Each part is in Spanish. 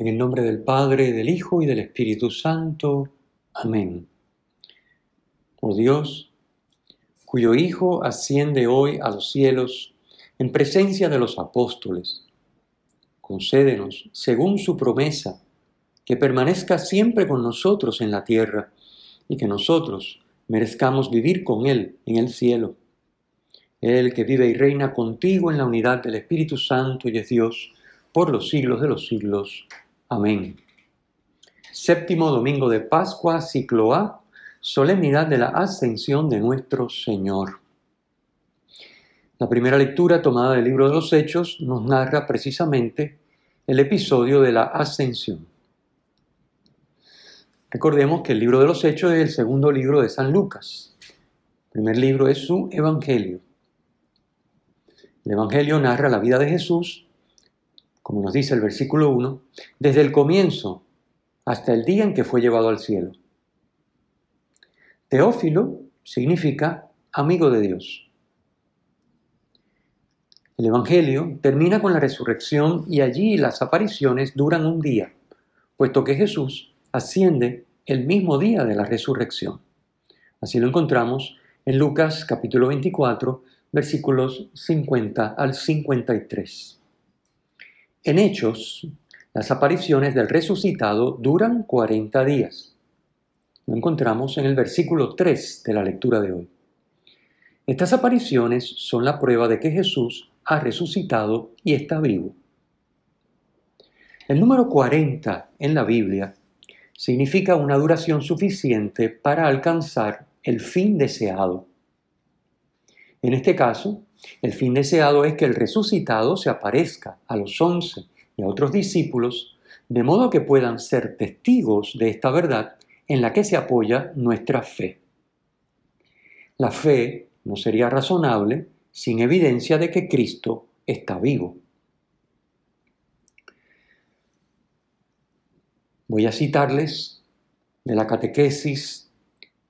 En el nombre del Padre, del Hijo y del Espíritu Santo. Amén. Oh Dios, cuyo Hijo asciende hoy a los cielos en presencia de los apóstoles, concédenos, según su promesa, que permanezca siempre con nosotros en la tierra y que nosotros merezcamos vivir con Él en el cielo. Él que vive y reina contigo en la unidad del Espíritu Santo y es Dios por los siglos de los siglos. Amén. Séptimo domingo de Pascua, ciclo A, solemnidad de la ascensión de nuestro Señor. La primera lectura tomada del libro de los Hechos nos narra precisamente el episodio de la ascensión. Recordemos que el libro de los Hechos es el segundo libro de San Lucas. El primer libro es su Evangelio. El Evangelio narra la vida de Jesús como nos dice el versículo 1, desde el comienzo hasta el día en que fue llevado al cielo. Teófilo significa amigo de Dios. El Evangelio termina con la resurrección y allí las apariciones duran un día, puesto que Jesús asciende el mismo día de la resurrección. Así lo encontramos en Lucas capítulo 24, versículos 50 al 53. En Hechos, las apariciones del resucitado duran 40 días. Lo encontramos en el versículo 3 de la lectura de hoy. Estas apariciones son la prueba de que Jesús ha resucitado y está vivo. El número 40 en la Biblia significa una duración suficiente para alcanzar el fin deseado. En este caso, el fin deseado es que el resucitado se aparezca a los once y a otros discípulos, de modo que puedan ser testigos de esta verdad en la que se apoya nuestra fe. La fe no sería razonable sin evidencia de que Cristo está vivo. Voy a citarles de la catequesis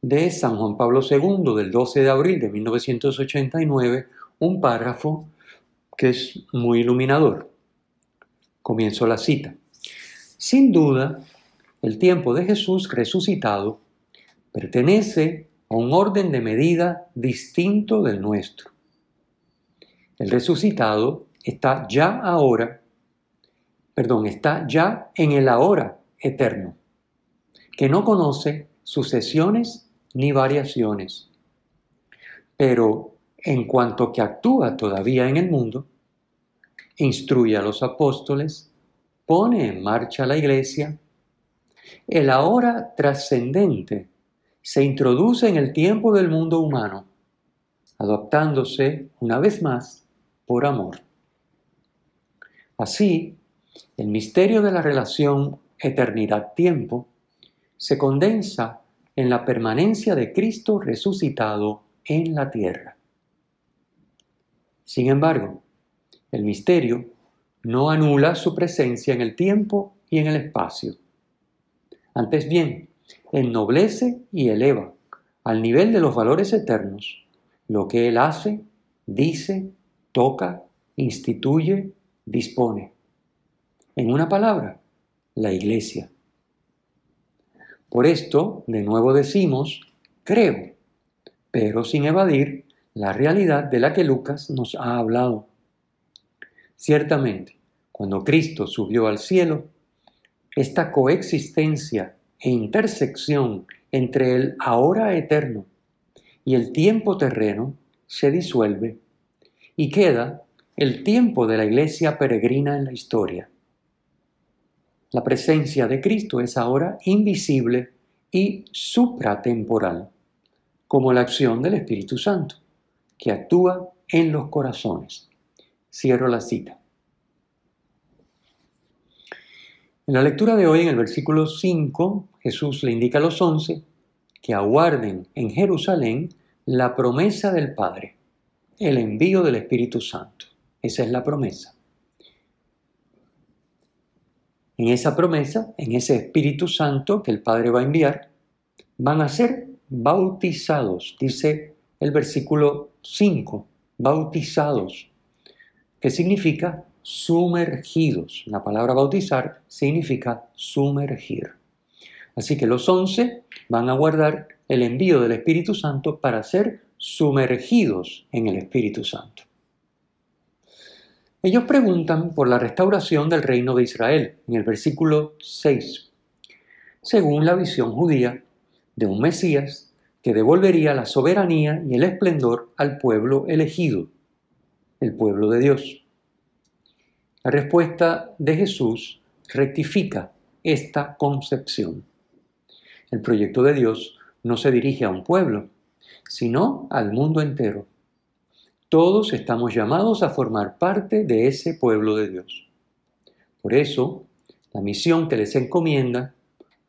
de San Juan Pablo II del 12 de abril de 1989 un párrafo que es muy iluminador. Comienzo la cita. Sin duda, el tiempo de Jesús resucitado pertenece a un orden de medida distinto del nuestro. El resucitado está ya ahora, perdón, está ya en el ahora eterno, que no conoce sucesiones ni variaciones. Pero en cuanto que actúa todavía en el mundo, instruye a los apóstoles, pone en marcha la iglesia, el ahora trascendente se introduce en el tiempo del mundo humano, adoptándose una vez más por amor. Así, el misterio de la relación eternidad-tiempo se condensa en la permanencia de Cristo resucitado en la tierra. Sin embargo, el misterio no anula su presencia en el tiempo y en el espacio. Antes bien, ennoblece y eleva al nivel de los valores eternos lo que Él hace, dice, toca, instituye, dispone. En una palabra, la iglesia. Por esto, de nuevo decimos, creo, pero sin evadir la realidad de la que Lucas nos ha hablado. Ciertamente, cuando Cristo subió al cielo, esta coexistencia e intersección entre el ahora eterno y el tiempo terreno se disuelve y queda el tiempo de la iglesia peregrina en la historia. La presencia de Cristo es ahora invisible y supratemporal, como la acción del Espíritu Santo que actúa en los corazones. Cierro la cita. En la lectura de hoy, en el versículo 5, Jesús le indica a los once que aguarden en Jerusalén la promesa del Padre, el envío del Espíritu Santo. Esa es la promesa. En esa promesa, en ese Espíritu Santo que el Padre va a enviar, van a ser bautizados, dice el versículo 5, bautizados, que significa sumergidos. La palabra bautizar significa sumergir. Así que los once van a guardar el envío del Espíritu Santo para ser sumergidos en el Espíritu Santo. Ellos preguntan por la restauración del reino de Israel en el versículo 6, según la visión judía de un Mesías que devolvería la soberanía y el esplendor al pueblo elegido, el pueblo de Dios. La respuesta de Jesús rectifica esta concepción. El proyecto de Dios no se dirige a un pueblo, sino al mundo entero. Todos estamos llamados a formar parte de ese pueblo de Dios. Por eso, la misión que les encomienda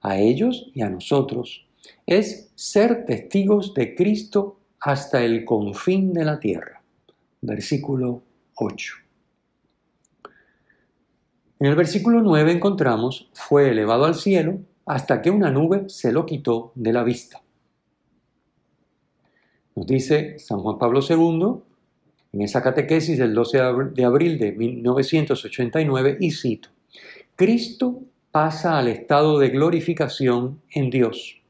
a ellos y a nosotros es ser testigos de Cristo hasta el confín de la tierra. Versículo 8. En el versículo 9 encontramos, fue elevado al cielo hasta que una nube se lo quitó de la vista. Nos dice San Juan Pablo II en esa catequesis del 12 de abril de 1989 y cito, Cristo pasa al estado de glorificación en Dios.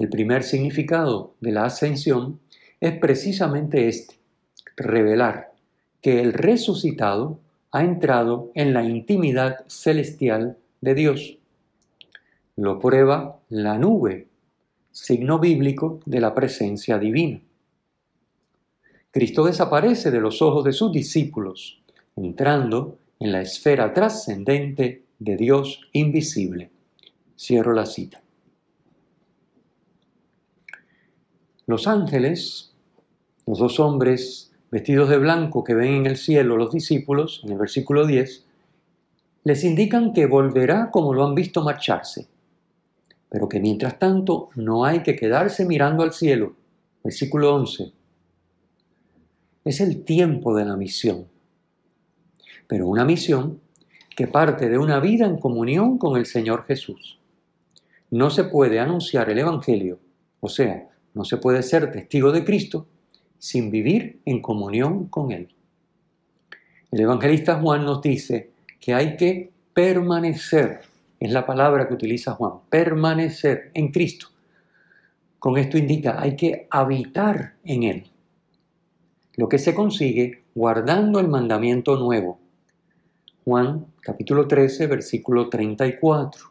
El primer significado de la ascensión es precisamente este, revelar que el resucitado ha entrado en la intimidad celestial de Dios. Lo prueba la nube, signo bíblico de la presencia divina. Cristo desaparece de los ojos de sus discípulos, entrando en la esfera trascendente de Dios invisible. Cierro la cita. Los ángeles, los dos hombres vestidos de blanco que ven en el cielo los discípulos, en el versículo 10, les indican que volverá como lo han visto marcharse, pero que mientras tanto no hay que quedarse mirando al cielo. Versículo 11 es el tiempo de la misión. Pero una misión que parte de una vida en comunión con el Señor Jesús. No se puede anunciar el Evangelio, o sea, no se puede ser testigo de Cristo sin vivir en comunión con Él. El evangelista Juan nos dice que hay que permanecer, es la palabra que utiliza Juan, permanecer en Cristo. Con esto indica, hay que habitar en Él lo que se consigue guardando el mandamiento nuevo. Juan capítulo 13, versículo 34.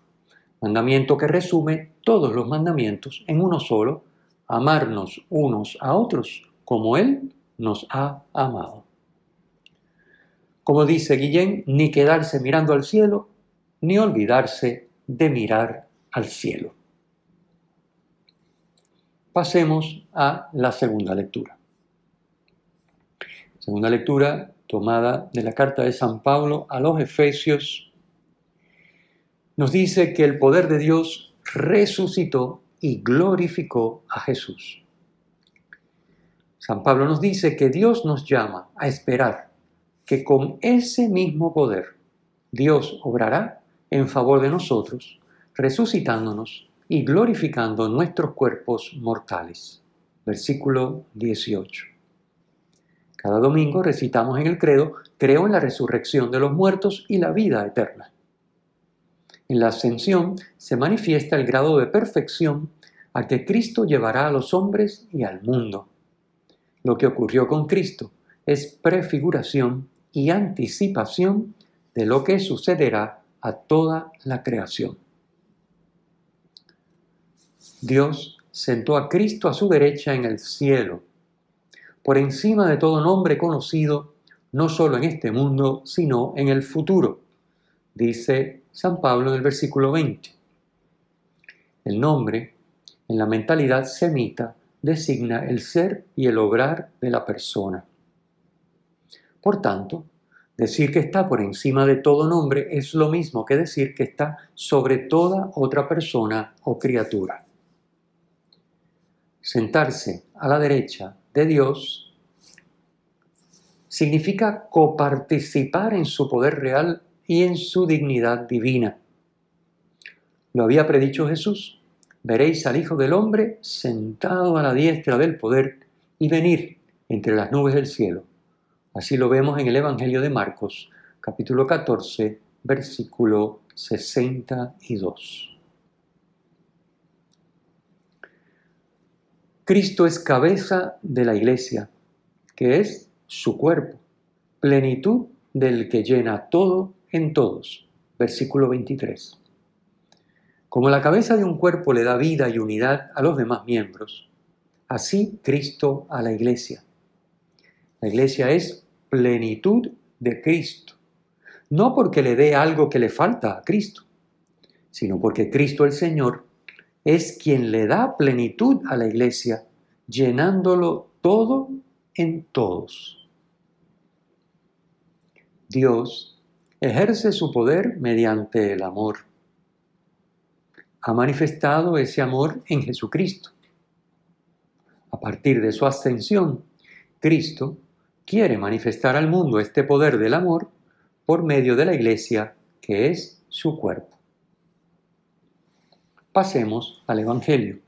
Mandamiento que resume todos los mandamientos en uno solo, amarnos unos a otros como Él nos ha amado. Como dice Guillén, ni quedarse mirando al cielo, ni olvidarse de mirar al cielo. Pasemos a la segunda lectura. Segunda lectura tomada de la carta de San Pablo a los Efesios, nos dice que el poder de Dios resucitó y glorificó a Jesús. San Pablo nos dice que Dios nos llama a esperar que con ese mismo poder Dios obrará en favor de nosotros, resucitándonos y glorificando nuestros cuerpos mortales. Versículo 18. Cada domingo recitamos en el credo, creo en la resurrección de los muertos y la vida eterna. En la ascensión se manifiesta el grado de perfección a que Cristo llevará a los hombres y al mundo. Lo que ocurrió con Cristo es prefiguración y anticipación de lo que sucederá a toda la creación. Dios sentó a Cristo a su derecha en el cielo por encima de todo nombre conocido, no solo en este mundo, sino en el futuro, dice San Pablo en el versículo 20. El nombre, en la mentalidad semita, designa el ser y el obrar de la persona. Por tanto, Decir que está por encima de todo nombre es lo mismo que decir que está sobre toda otra persona o criatura. Sentarse a la derecha de Dios significa coparticipar en su poder real y en su dignidad divina. Lo había predicho Jesús. Veréis al Hijo del Hombre sentado a la diestra del poder y venir entre las nubes del cielo. Así lo vemos en el Evangelio de Marcos, capítulo 14, versículo 62. Cristo es cabeza de la iglesia, que es su cuerpo, plenitud del que llena todo en todos. Versículo 23. Como la cabeza de un cuerpo le da vida y unidad a los demás miembros, así Cristo a la iglesia la iglesia es plenitud de Cristo. No porque le dé algo que le falta a Cristo, sino porque Cristo el Señor es quien le da plenitud a la iglesia, llenándolo todo en todos. Dios ejerce su poder mediante el amor. Ha manifestado ese amor en Jesucristo. A partir de su ascensión, Cristo quiere manifestar al mundo este poder del amor por medio de la iglesia, que es su cuerpo. Pasemos al Evangelio.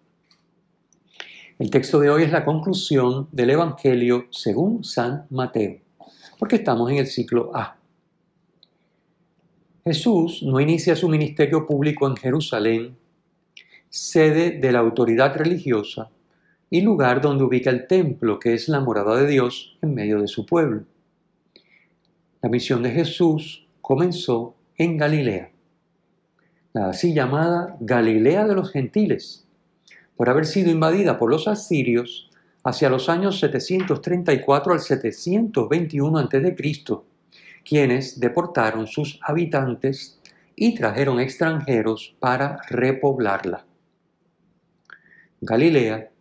El texto de hoy es la conclusión del Evangelio según San Mateo, porque estamos en el ciclo A. Jesús no inicia su ministerio público en Jerusalén, sede de la autoridad religiosa, y lugar donde ubica el templo, que es la morada de Dios en medio de su pueblo. La misión de Jesús comenzó en Galilea, la así llamada Galilea de los gentiles, por haber sido invadida por los asirios hacia los años 734 al 721 a.C., quienes deportaron sus habitantes y trajeron extranjeros para repoblarla. Galilea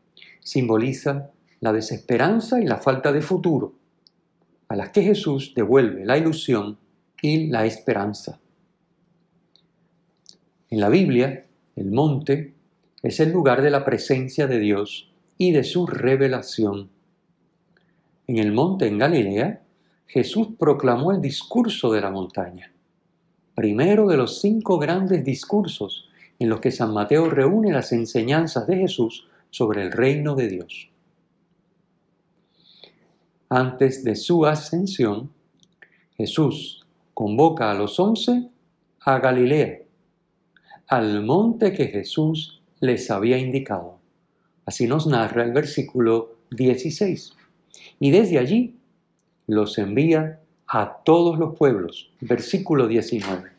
simboliza la desesperanza y la falta de futuro, a las que Jesús devuelve la ilusión y la esperanza. En la Biblia, el monte es el lugar de la presencia de Dios y de su revelación. En el monte en Galilea, Jesús proclamó el discurso de la montaña, primero de los cinco grandes discursos en los que San Mateo reúne las enseñanzas de Jesús sobre el reino de Dios. Antes de su ascensión, Jesús convoca a los once a Galilea, al monte que Jesús les había indicado. Así nos narra el versículo 16. Y desde allí los envía a todos los pueblos. Versículo 19.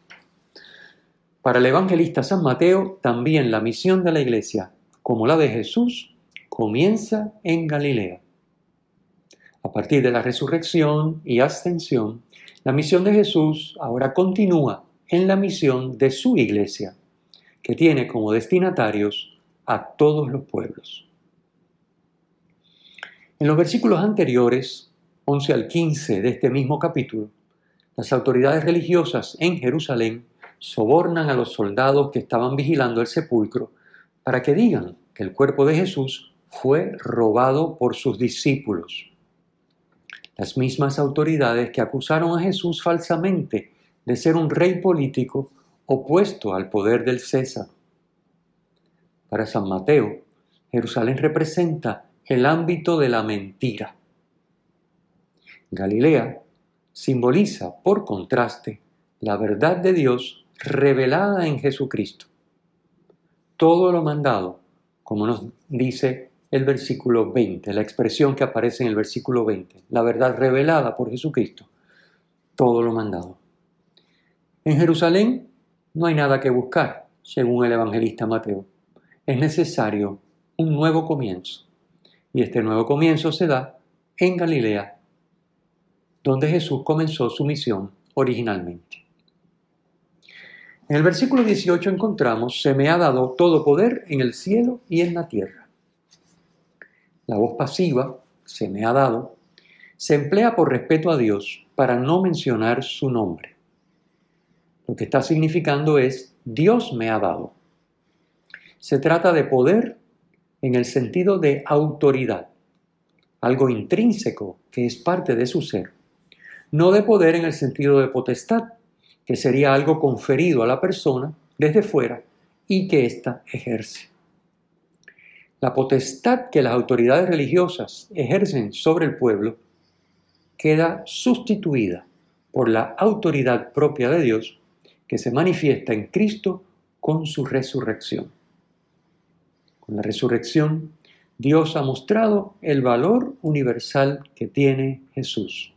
Para el evangelista San Mateo, también la misión de la iglesia como la de Jesús, comienza en Galilea. A partir de la resurrección y ascensión, la misión de Jesús ahora continúa en la misión de su iglesia, que tiene como destinatarios a todos los pueblos. En los versículos anteriores, 11 al 15 de este mismo capítulo, las autoridades religiosas en Jerusalén sobornan a los soldados que estaban vigilando el sepulcro para que digan que el cuerpo de Jesús fue robado por sus discípulos. Las mismas autoridades que acusaron a Jesús falsamente de ser un rey político opuesto al poder del César. Para San Mateo, Jerusalén representa el ámbito de la mentira. Galilea simboliza, por contraste, la verdad de Dios revelada en Jesucristo todo lo mandado, como nos dice el versículo 20, la expresión que aparece en el versículo 20, la verdad revelada por Jesucristo, todo lo mandado. En Jerusalén no hay nada que buscar, según el evangelista Mateo. Es necesario un nuevo comienzo. Y este nuevo comienzo se da en Galilea, donde Jesús comenzó su misión originalmente. En el versículo 18 encontramos, se me ha dado todo poder en el cielo y en la tierra. La voz pasiva, se me ha dado, se emplea por respeto a Dios para no mencionar su nombre. Lo que está significando es Dios me ha dado. Se trata de poder en el sentido de autoridad, algo intrínseco que es parte de su ser, no de poder en el sentido de potestad, que sería algo conferido a la persona desde fuera y que ésta ejerce. La potestad que las autoridades religiosas ejercen sobre el pueblo queda sustituida por la autoridad propia de Dios que se manifiesta en Cristo con su resurrección. Con la resurrección, Dios ha mostrado el valor universal que tiene Jesús.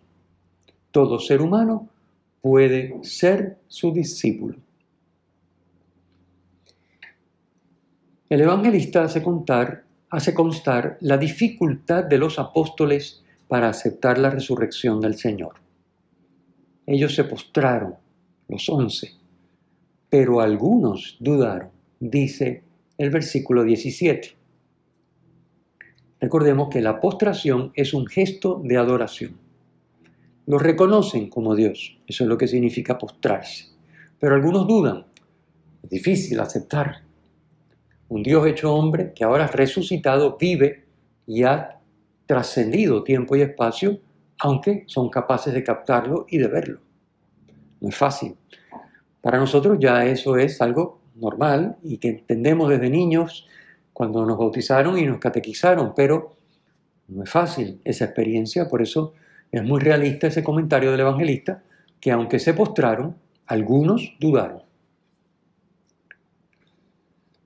Todo ser humano puede ser su discípulo. El evangelista hace, hace constar la dificultad de los apóstoles para aceptar la resurrección del Señor. Ellos se postraron, los once, pero algunos dudaron, dice el versículo 17. Recordemos que la postración es un gesto de adoración. Los reconocen como Dios, eso es lo que significa postrarse, pero algunos dudan. Es difícil aceptar un Dios hecho hombre que ahora resucitado vive y ha trascendido tiempo y espacio, aunque son capaces de captarlo y de verlo. No es fácil. Para nosotros ya eso es algo normal y que entendemos desde niños cuando nos bautizaron y nos catequizaron, pero no es fácil esa experiencia, por eso es muy realista ese comentario del evangelista, que aunque se postraron, algunos dudaron.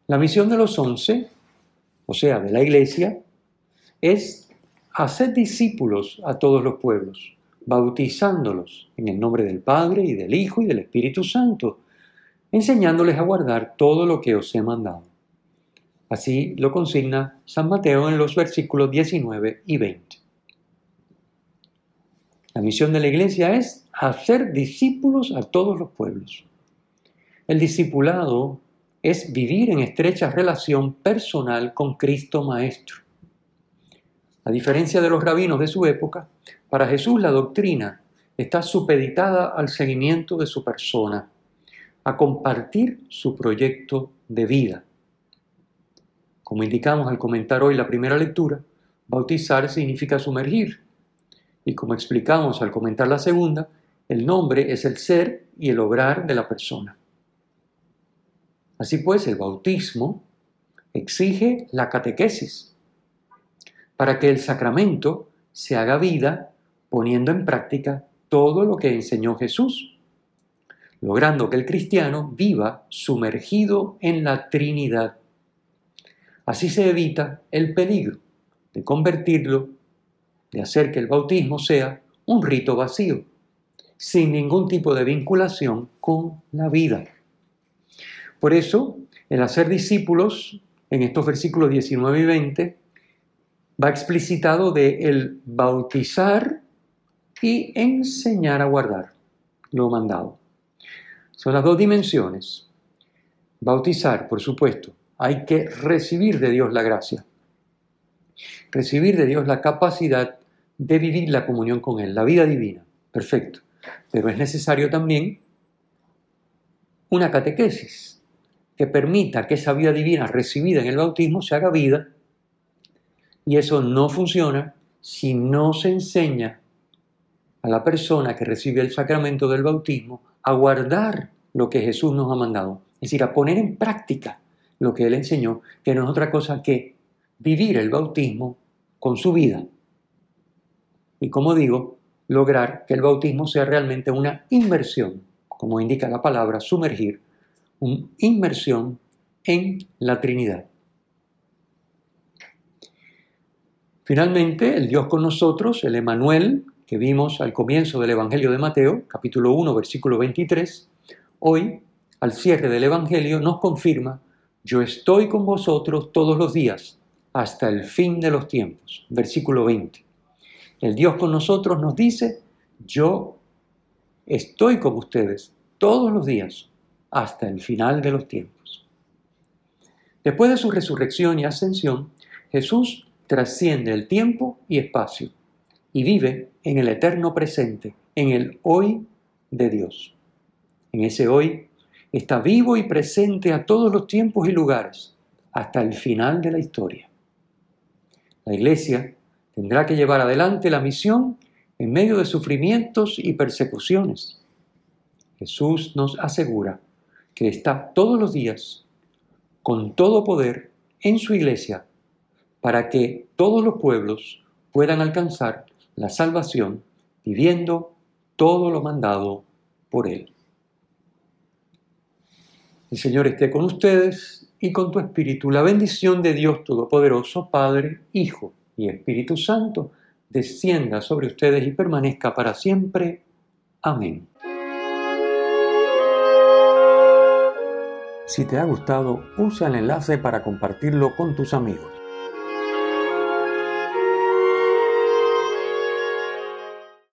La misión de los once, o sea, de la iglesia, es hacer discípulos a todos los pueblos, bautizándolos en el nombre del Padre y del Hijo y del Espíritu Santo, enseñándoles a guardar todo lo que os he mandado. Así lo consigna San Mateo en los versículos 19 y 20. La misión de la iglesia es hacer discípulos a todos los pueblos. El discipulado es vivir en estrecha relación personal con Cristo Maestro. A diferencia de los rabinos de su época, para Jesús la doctrina está supeditada al seguimiento de su persona, a compartir su proyecto de vida. Como indicamos al comentar hoy la primera lectura, bautizar significa sumergir. Y como explicamos al comentar la segunda, el nombre es el ser y el obrar de la persona. Así pues, el bautismo exige la catequesis para que el sacramento se haga vida poniendo en práctica todo lo que enseñó Jesús, logrando que el cristiano viva sumergido en la Trinidad. Así se evita el peligro de convertirlo, de hacer que el bautismo sea un rito vacío, sin ningún tipo de vinculación con la vida. Por eso, el hacer discípulos, en estos versículos 19 y 20, va explicitado de el bautizar y enseñar a guardar lo mandado. Son las dos dimensiones. Bautizar, por supuesto, hay que recibir de Dios la gracia. Recibir de Dios la capacidad de vivir la comunión con Él, la vida divina. Perfecto. Pero es necesario también una catequesis, que permita que esa vida divina recibida en el bautismo se haga vida. Y eso no funciona si no se enseña a la persona que recibe el sacramento del bautismo a guardar lo que Jesús nos ha mandado. Es decir, a poner en práctica lo que Él enseñó, que no es otra cosa que vivir el bautismo con su vida. Y como digo, lograr que el bautismo sea realmente una inversión, como indica la palabra, sumergir una inmersión en la Trinidad. Finalmente, el Dios con nosotros, el Emanuel, que vimos al comienzo del Evangelio de Mateo, capítulo 1, versículo 23, hoy, al cierre del Evangelio, nos confirma, yo estoy con vosotros todos los días, hasta el fin de los tiempos. Versículo 20. El Dios con nosotros nos dice, yo estoy con ustedes todos los días, hasta el final de los tiempos. Después de su resurrección y ascensión, Jesús trasciende el tiempo y espacio y vive en el eterno presente, en el hoy de Dios. En ese hoy está vivo y presente a todos los tiempos y lugares, hasta el final de la historia. La Iglesia tendrá que llevar adelante la misión en medio de sufrimientos y persecuciones. Jesús nos asegura que está todos los días con todo poder en su iglesia para que todos los pueblos puedan alcanzar la salvación viviendo todo lo mandado por Él. El Señor esté con ustedes y con tu espíritu. La bendición de Dios Todopoderoso, Padre, Hijo y Espíritu Santo, descienda sobre ustedes y permanezca para siempre. Amén. Si te ha gustado, usa el enlace para compartirlo con tus amigos.